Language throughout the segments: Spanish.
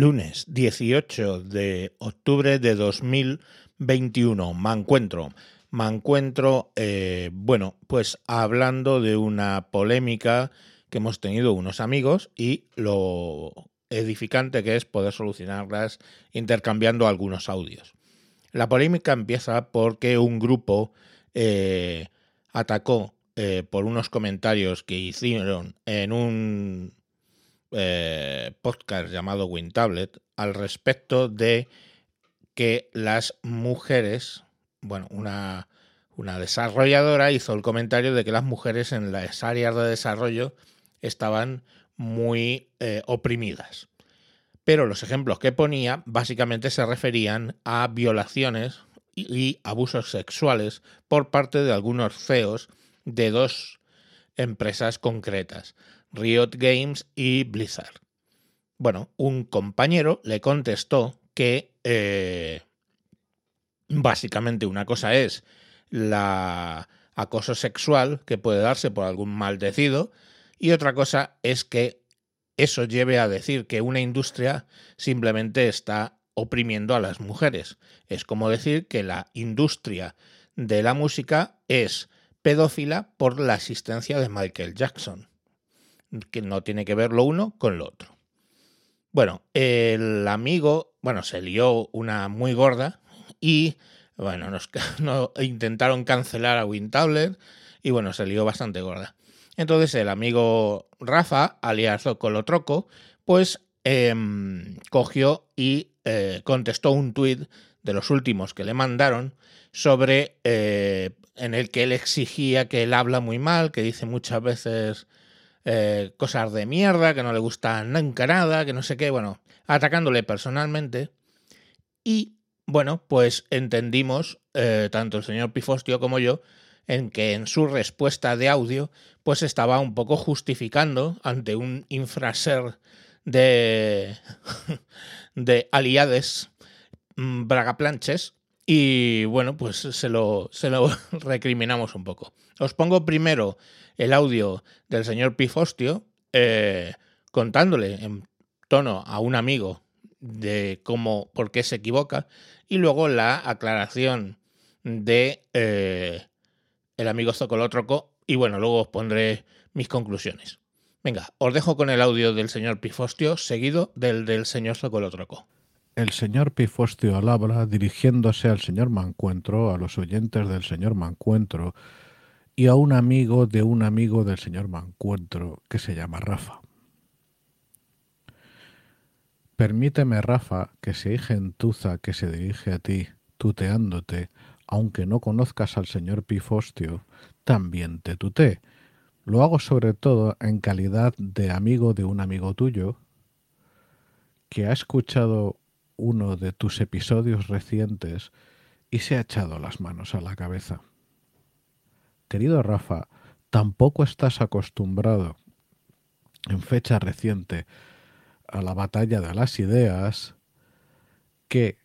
Lunes 18 de octubre de 2021. Me encuentro. Me encuentro, eh, bueno, pues hablando de una polémica que hemos tenido unos amigos y lo edificante que es poder solucionarlas intercambiando algunos audios. La polémica empieza porque un grupo eh, atacó eh, por unos comentarios que hicieron en un eh, podcast llamado WinTablet al respecto de que las mujeres, bueno, una, una desarrolladora hizo el comentario de que las mujeres en las áreas de desarrollo estaban muy eh, oprimidas. Pero los ejemplos que ponía básicamente se referían a violaciones y abusos sexuales por parte de algunos CEOs de dos empresas concretas. Riot Games y Blizzard. Bueno, un compañero le contestó que eh, básicamente una cosa es la acoso sexual que puede darse por algún maldecido y otra cosa es que eso lleve a decir que una industria simplemente está oprimiendo a las mujeres. Es como decir que la industria de la música es pedófila por la asistencia de Michael Jackson que no tiene que ver lo uno con lo otro. Bueno, el amigo, bueno, se lió una muy gorda y, bueno, nos, intentaron cancelar a WinTablet y, bueno, se lió bastante gorda. Entonces el amigo Rafa, alias Colotroco, pues em, cogió y eh, contestó un tuit de los últimos que le mandaron sobre eh, en el que él exigía que él habla muy mal, que dice muchas veces eh, cosas de mierda, que no le gusta nunca nada, que no sé qué, bueno, atacándole personalmente. Y bueno, pues entendimos, eh, tanto el señor Pifostio como yo, en que en su respuesta de audio, pues estaba un poco justificando ante un infraser de, de aliades mm, bragaplanches y bueno, pues se lo, recriminamos un poco. Os pongo primero el audio del señor Pifostio eh, contándole en tono a un amigo de cómo, por qué se equivoca, y luego la aclaración de eh, el amigo Zocolótroco, y bueno, luego os pondré mis conclusiones. Venga, os dejo con el audio del señor Pifostio, seguido del del señor Zocolótroco. El señor Pifostio habla dirigiéndose al señor Mancuentro, a los oyentes del señor Mancuentro, y a un amigo de un amigo del señor Mancuentro que se llama Rafa. Permíteme, Rafa, que se gentuza que se dirige a ti, tuteándote, aunque no conozcas al señor Pifostio, también te tutee. Lo hago sobre todo en calidad de amigo de un amigo tuyo que ha escuchado uno de tus episodios recientes y se ha echado las manos a la cabeza. Querido Rafa, tampoco estás acostumbrado en fecha reciente a la batalla de las ideas que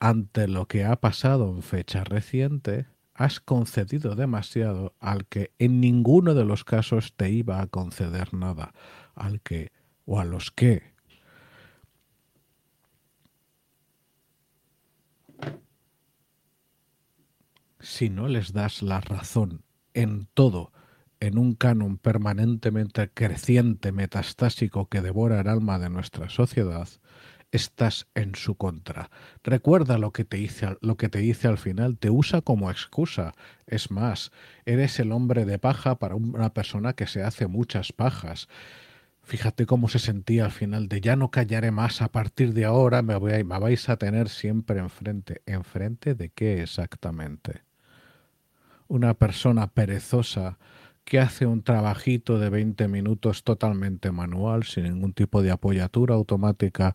ante lo que ha pasado en fecha reciente has concedido demasiado al que en ninguno de los casos te iba a conceder nada, al que o a los que si no les das la razón en todo, en un canon permanentemente creciente, metastásico que devora el alma de nuestra sociedad, estás en su contra. Recuerda lo que te dice, lo que te dice al final, te usa como excusa. Es más, eres el hombre de paja para una persona que se hace muchas pajas. Fíjate cómo se sentía al final de ya no callaré más, a partir de ahora me, voy me vais a tener siempre enfrente. ¿Enfrente de qué exactamente? Una persona perezosa que hace un trabajito de 20 minutos totalmente manual, sin ningún tipo de apoyatura automática,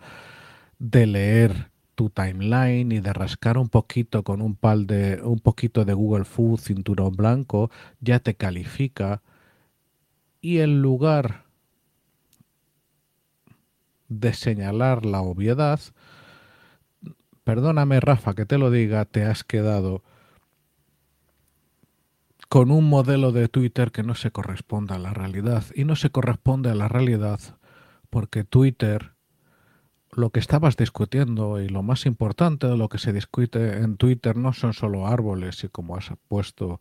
de leer tu timeline y de rascar un poquito con un pal de un poquito de Google Food cinturón blanco, ya te califica. Y en lugar de señalar la obviedad, perdóname Rafa que te lo diga, te has quedado con un modelo de Twitter que no se corresponde a la realidad. Y no se corresponde a la realidad porque Twitter lo que estabas discutiendo y lo más importante de lo que se discute en Twitter no son solo árboles y como has puesto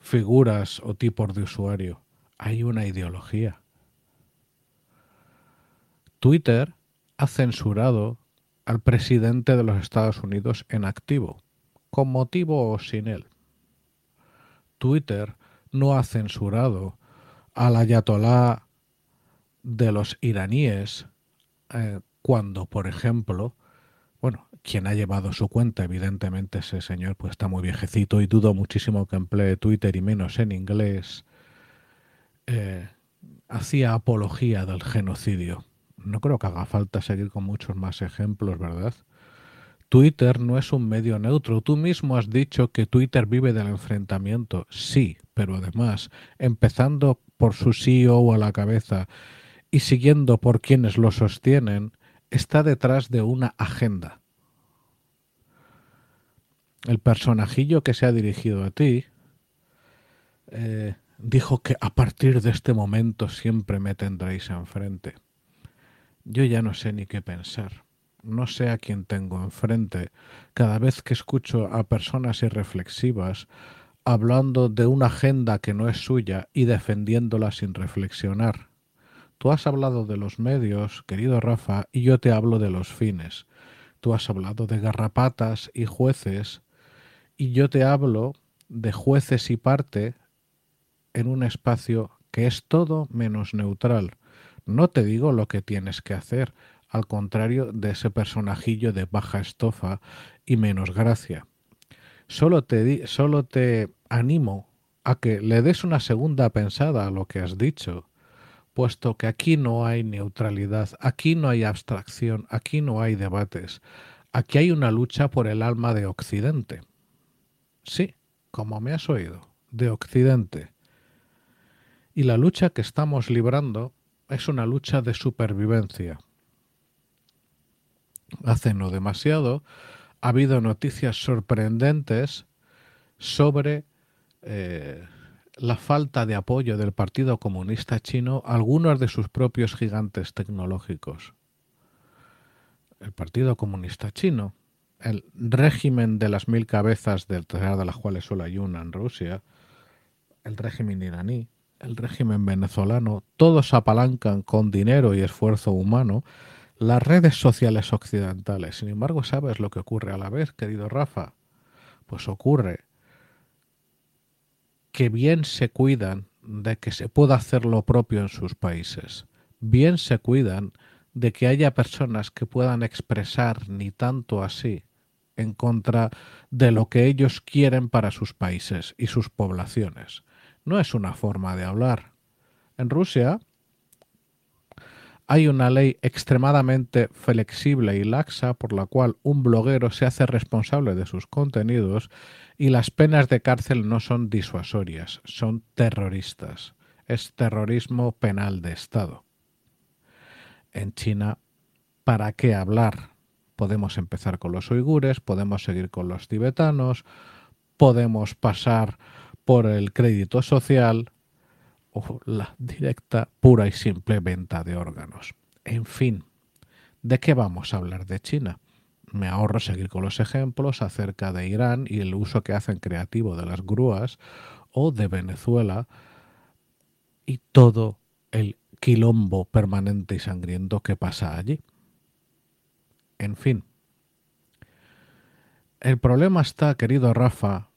figuras o tipos de usuario, hay una ideología. Twitter ha censurado al presidente de los Estados Unidos en activo, con motivo o sin él. Twitter no ha censurado al ayatolá de los iraníes eh, cuando, por ejemplo, bueno, quien ha llevado su cuenta, evidentemente ese señor pues está muy viejecito y dudo muchísimo que emplee Twitter y menos en inglés, eh, hacía apología del genocidio. No creo que haga falta seguir con muchos más ejemplos, ¿verdad? Twitter no es un medio neutro. Tú mismo has dicho que Twitter vive del enfrentamiento. Sí, pero además, empezando por su CEO a la cabeza y siguiendo por quienes lo sostienen, está detrás de una agenda. El personajillo que se ha dirigido a ti eh, dijo que a partir de este momento siempre me tendréis enfrente. Yo ya no sé ni qué pensar. No sé a quién tengo enfrente. Cada vez que escucho a personas irreflexivas hablando de una agenda que no es suya y defendiéndola sin reflexionar. Tú has hablado de los medios, querido Rafa, y yo te hablo de los fines. Tú has hablado de garrapatas y jueces, y yo te hablo de jueces y parte en un espacio que es todo menos neutral. No te digo lo que tienes que hacer, al contrario de ese personajillo de baja estofa y menos gracia. Solo te, solo te animo a que le des una segunda pensada a lo que has dicho puesto que aquí no hay neutralidad, aquí no hay abstracción, aquí no hay debates, aquí hay una lucha por el alma de Occidente. Sí, como me has oído, de Occidente. Y la lucha que estamos librando es una lucha de supervivencia. Hace no demasiado ha habido noticias sorprendentes sobre eh, la falta de apoyo del Partido Comunista Chino a algunos de sus propios gigantes tecnológicos. El Partido Comunista Chino, el régimen de las mil cabezas, de las cuales solo hay una en Rusia, el régimen iraní, el régimen venezolano, todos apalancan con dinero y esfuerzo humano las redes sociales occidentales. Sin embargo, ¿sabes lo que ocurre a la vez, querido Rafa? Pues ocurre que bien se cuidan de que se pueda hacer lo propio en sus países, bien se cuidan de que haya personas que puedan expresar ni tanto así en contra de lo que ellos quieren para sus países y sus poblaciones. No es una forma de hablar. En Rusia hay una ley extremadamente flexible y laxa por la cual un bloguero se hace responsable de sus contenidos y las penas de cárcel no son disuasorias, son terroristas. Es terrorismo penal de Estado. En China, ¿para qué hablar? Podemos empezar con los uigures, podemos seguir con los tibetanos, podemos pasar por el crédito social o la directa, pura y simple venta de órganos. En fin, ¿de qué vamos a hablar de China? me ahorro seguir con los ejemplos acerca de Irán y el uso que hacen creativo de las grúas o de Venezuela y todo el quilombo permanente y sangriento que pasa allí. En fin, el problema está, querido Rafa,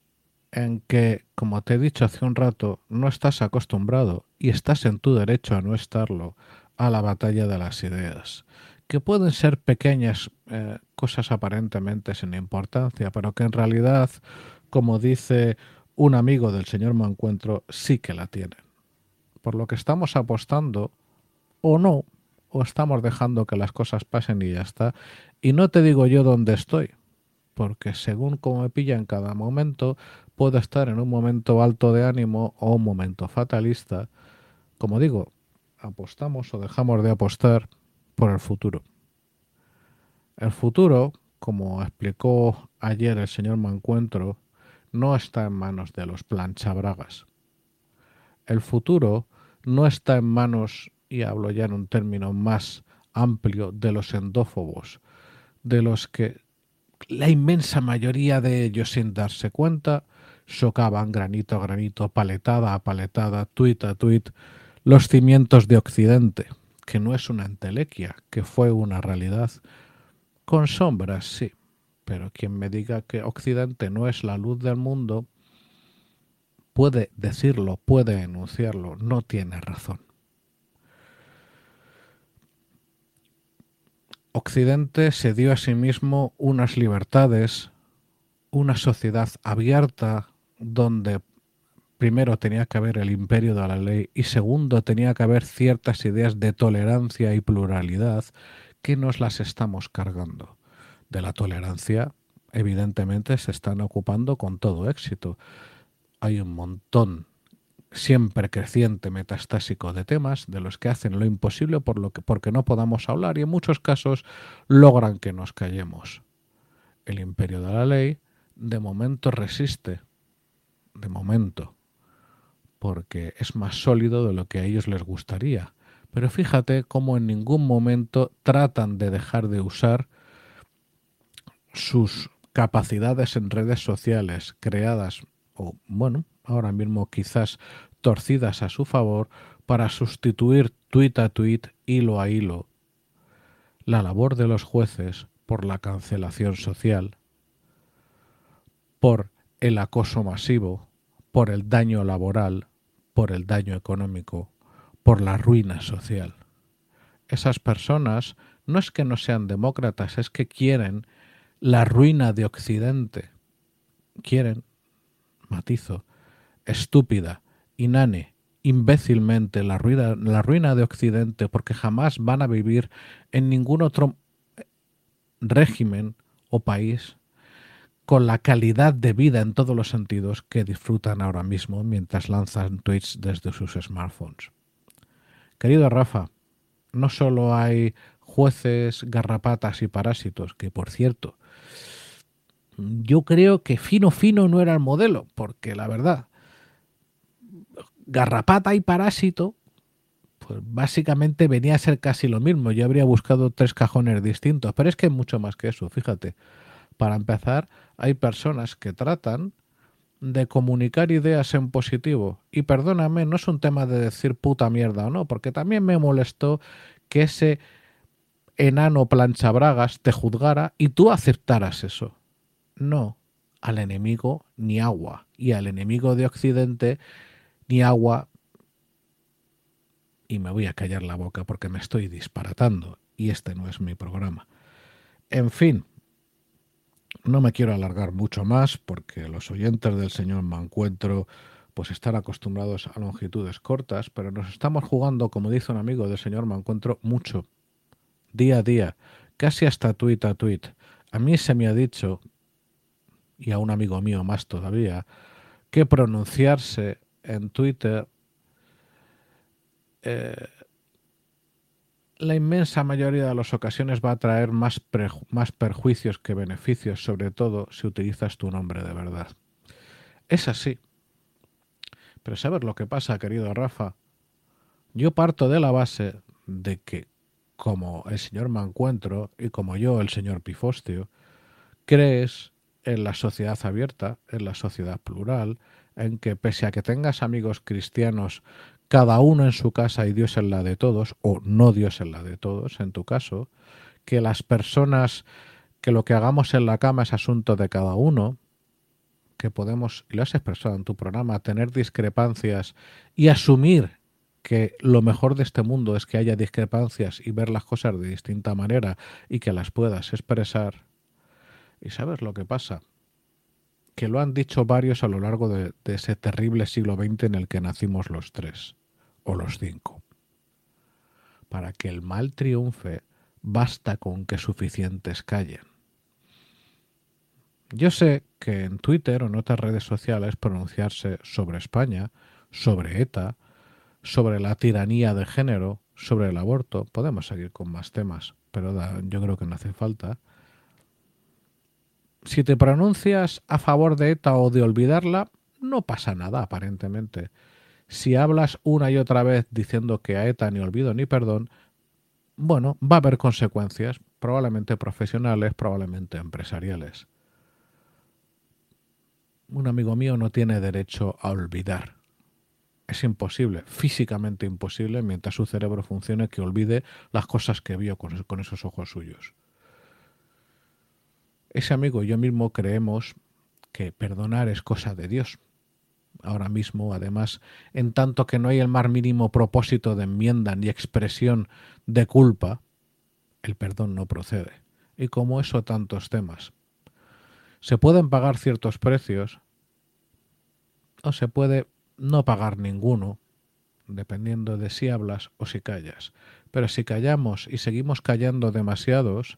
en que, como te he dicho hace un rato, no estás acostumbrado y estás en tu derecho a no estarlo a la batalla de las ideas que pueden ser pequeñas eh, cosas aparentemente sin importancia, pero que en realidad, como dice un amigo del señor Mancuentro, sí que la tienen. Por lo que estamos apostando, o no, o estamos dejando que las cosas pasen y ya está. Y no te digo yo dónde estoy, porque según como me pilla en cada momento, puedo estar en un momento alto de ánimo o un momento fatalista. Como digo, apostamos o dejamos de apostar por el futuro. El futuro, como explicó ayer el señor Mancuentro, no está en manos de los planchabragas. El futuro no está en manos, y hablo ya en un término más amplio de los endófobos, de los que la inmensa mayoría de ellos sin darse cuenta socaban granito a granito, paletada a paletada, tuit a tuit, los cimientos de Occidente, que no es una entelequia, que fue una realidad, con sombras, sí, pero quien me diga que Occidente no es la luz del mundo, puede decirlo, puede enunciarlo, no tiene razón. Occidente se dio a sí mismo unas libertades, una sociedad abierta donde primero tenía que haber el imperio de la ley y segundo tenía que haber ciertas ideas de tolerancia y pluralidad que nos las estamos cargando. De la tolerancia, evidentemente, se están ocupando con todo éxito. Hay un montón siempre creciente metastásico de temas de los que hacen lo imposible por lo que, porque no podamos hablar y en muchos casos logran que nos callemos. El imperio de la ley de momento resiste, de momento, porque es más sólido de lo que a ellos les gustaría. Pero fíjate cómo en ningún momento tratan de dejar de usar sus capacidades en redes sociales creadas o bueno, ahora mismo quizás torcidas a su favor para sustituir tuit a tuit, hilo a hilo, la labor de los jueces por la cancelación social, por el acoso masivo, por el daño laboral, por el daño económico, por la ruina social. Esas personas no es que no sean demócratas, es que quieren la ruina de Occidente. Quieren, matizo, estúpida, inane, imbécilmente la ruina, la ruina de Occidente porque jamás van a vivir en ningún otro régimen o país con la calidad de vida en todos los sentidos que disfrutan ahora mismo mientras lanzan tweets desde sus smartphones. Querido Rafa, no solo hay jueces, garrapatas y parásitos, que por cierto, yo creo que fino fino no era el modelo, porque la verdad, garrapata y parásito, pues básicamente venía a ser casi lo mismo. Yo habría buscado tres cajones distintos, pero es que mucho más que eso, fíjate. Para empezar, hay personas que tratan de comunicar ideas en positivo. Y perdóname, no es un tema de decir puta mierda o no, porque también me molestó que ese enano planchabragas te juzgara y tú aceptaras eso. No, al enemigo ni agua. Y al enemigo de Occidente ni agua. Y me voy a callar la boca porque me estoy disparatando. Y este no es mi programa. En fin, no me quiero alargar mucho más porque los oyentes del señor Mancuentro pues están acostumbrados a longitudes cortas, pero nos estamos jugando, como dice un amigo del señor Mancuentro, mucho, día a día, casi hasta tuit a tuit. A mí se me ha dicho, y a un amigo mío más todavía, que pronunciarse en Twitter eh, la inmensa mayoría de las ocasiones va a traer más, perjuicios que beneficios, sobre todo si utilizas tu nombre de verdad. Es así. Pero ¿sabes lo que pasa, querido Rafa? Yo parto de la base de que, como el señor Mancuentro y como yo, el señor Pifostio, crees en la sociedad abierta, en la sociedad plural, en que pese a que tengas amigos cristianos cada uno en su casa y Dios en la de todos, o no Dios en la de todos, en tu caso, que las personas, que lo que hagamos en la cama es asunto de cada uno, que podemos, y lo has expresado en tu programa, tener discrepancias y asumir que lo mejor de este mundo es que haya discrepancias y ver las cosas de distinta manera y que las puedas expresar. ¿Y sabes lo que pasa? Que lo han dicho varios a lo largo de, ese terrible siglo XX en el que nacimos los tres, o los cinco. Para que el mal triunfe, basta con que suficientes callen. Yo sé que en Twitter o en otras redes sociales pronunciarse sobre España, sobre ETA, sobre la tiranía de género, sobre el aborto, podemos seguir con más temas, pero yo creo que no hace falta, si te pronuncias a favor de ETA o de olvidarla, no pasa nada aparentemente. Si hablas una y otra vez diciendo que a ETA ni olvido ni perdón, bueno, va a haber consecuencias, probablemente profesionales, probablemente empresariales. Un amigo mío no tiene derecho a olvidar. Es imposible, físicamente imposible, mientras su cerebro funcione, que olvide las cosas que vio con, con esos ojos suyos. Ese amigo y yo mismo creemos que perdonar es cosa de Dios. Ahora mismo, además, en tanto que no hay el más mínimo propósito de enmienda ni expresión de culpa, el perdón no procede. Y como eso, tantos temas. Se pueden pagar ciertos precios o se puede no pagar ninguno, dependiendo de si hablas o si callas. Pero si callamos y seguimos callando demasiados,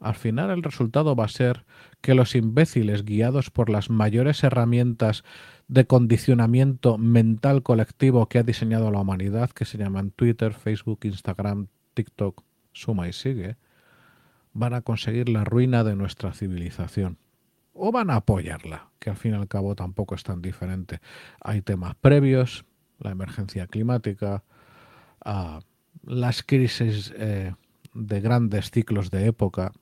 al final el resultado va a ser que los imbéciles guiados por las mayores herramientas de condicionamiento mental colectivo que ha diseñado la humanidad, que se llaman Twitter, Facebook, Instagram, TikTok, suma y sigue, van a conseguir la ruina de nuestra civilización. O van a apoyarla, que al fin y al cabo tampoco es tan diferente. Hay temas previos, la emergencia climática, ah, las crisis eh, de grandes ciclos de época,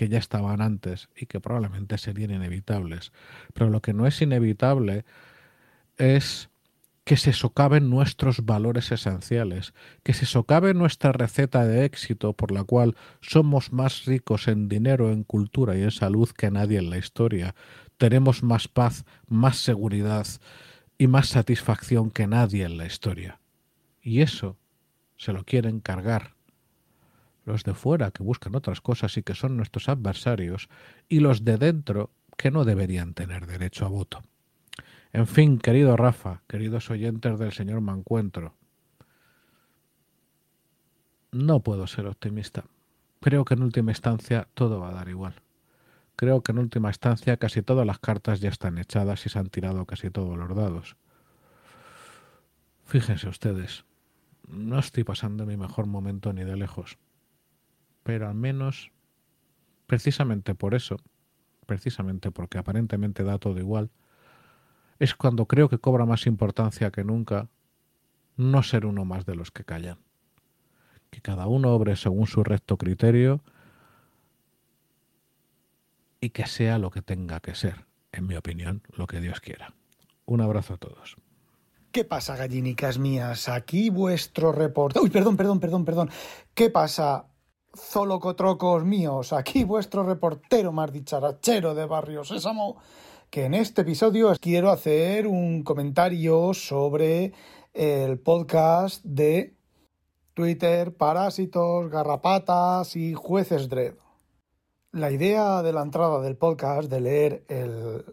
que ya estaban antes y que probablemente serían inevitables. Pero lo que no es inevitable es que se socaven nuestros valores esenciales, que se socave nuestra receta de éxito por la cual somos más ricos en dinero, en cultura y en salud que nadie en la historia, tenemos más paz, más seguridad y más satisfacción que nadie en la historia. Y eso se lo quieren cargar los de fuera que buscan otras cosas y que son nuestros adversarios, y los de dentro que no deberían tener derecho a voto. En fin, querido Rafa, queridos oyentes del señor Mancuentro, no puedo ser optimista. Creo que en última instancia todo va a dar igual. Creo que en última instancia casi todas las cartas ya están echadas y se han tirado casi todos los dados. Fíjense ustedes, no estoy pasando mi mejor momento ni de lejos pero al menos, precisamente por eso, precisamente porque aparentemente da todo igual, es cuando creo que cobra más importancia que nunca no ser uno más de los que callan. Que cada uno obre según su recto criterio y que sea lo que tenga que ser, en mi opinión, lo que Dios quiera. Un abrazo a todos. ¿Qué pasa, gallinicas mías? Aquí vuestro reporte. Uy, perdón, perdón, perdón, perdón. ¿Qué pasa, zolocotrocos míos, aquí vuestro reportero más dicharachero de Barrio Sésamo, que en este episodio quiero hacer un comentario sobre el podcast de Twitter, Parásitos, Garrapatas y Jueces Dread. La idea de la entrada del podcast, de leer el,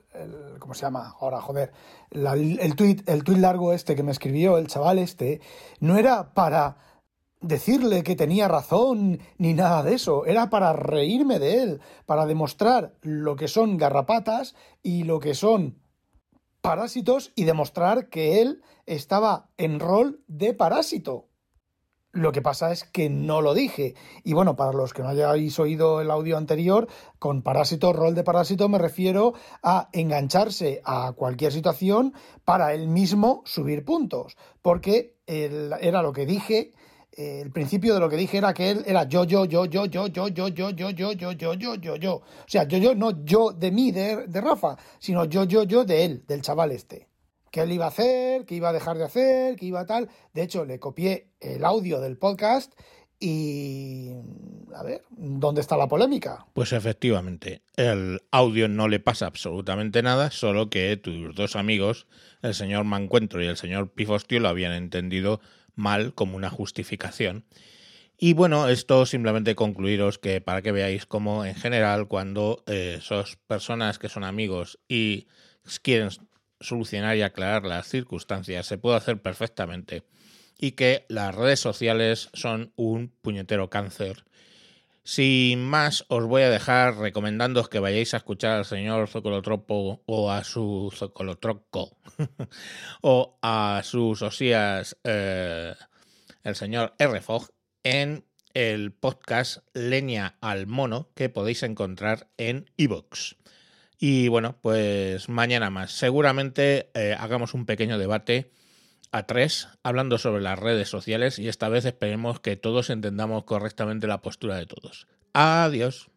¿cómo se llama? Ahora, joder, el, tweet, el tweet largo este que me escribió el chaval este, no era para decirle que tenía razón ni nada de eso, era para reírme de él, para demostrar lo que son garrapatas y lo que son parásitos y demostrar que él estaba en rol de parásito. Lo que pasa es que no lo dije. Y bueno, para los que no hayáis oído el audio anterior, con parásito, rol de parásito, me refiero a engancharse a cualquier situación para él mismo subir puntos. Porque era lo que dije el principio de lo que dije era que él era yo, yo, yo, yo, yo, yo, yo, yo, yo, yo, yo, yo, yo, yo, yo. O sea, yo, yo, no yo de mí, de, de Rafa, sino yo, yo, yo de él, del chaval este. Que él iba a hacer, que iba a dejar de hacer, que iba a tal. De hecho, le copié el audio del podcast y... A ver, ¿dónde está la polémica? Pues efectivamente, el audio no le pasa absolutamente nada, solo que tus dos amigos, el señor Mancuentro y el señor Pifostio, lo habían entendido mal como una justificación. Y bueno, esto simplemente concluiros que para que veáis cómo en general cuando eh, sos personas que son amigos y quieren solucionar y aclarar las circunstancias, se puede hacer perfectamente. Y que las redes sociales son un puñetero cáncer. Sin más, os voy a dejar recomendándoos que vayáis a escuchar al señor Zocolotropo o a su Zocolotroco o a sus osías eh, el señor RFOG en el podcast Leña al Mono que podéis encontrar en iVoox. Y bueno, pues mañana más. Seguramente eh, hagamos un pequeño debate a tres hablando sobre las redes sociales y esta vez esperemos que todos entendamos correctamente la postura de todos. Adiós.